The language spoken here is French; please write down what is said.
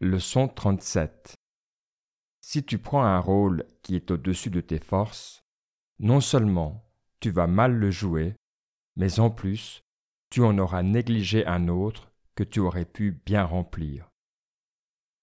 Leçon 37 Si tu prends un rôle qui est au-dessus de tes forces, non seulement tu vas mal le jouer, mais en plus tu en auras négligé un autre que tu aurais pu bien remplir.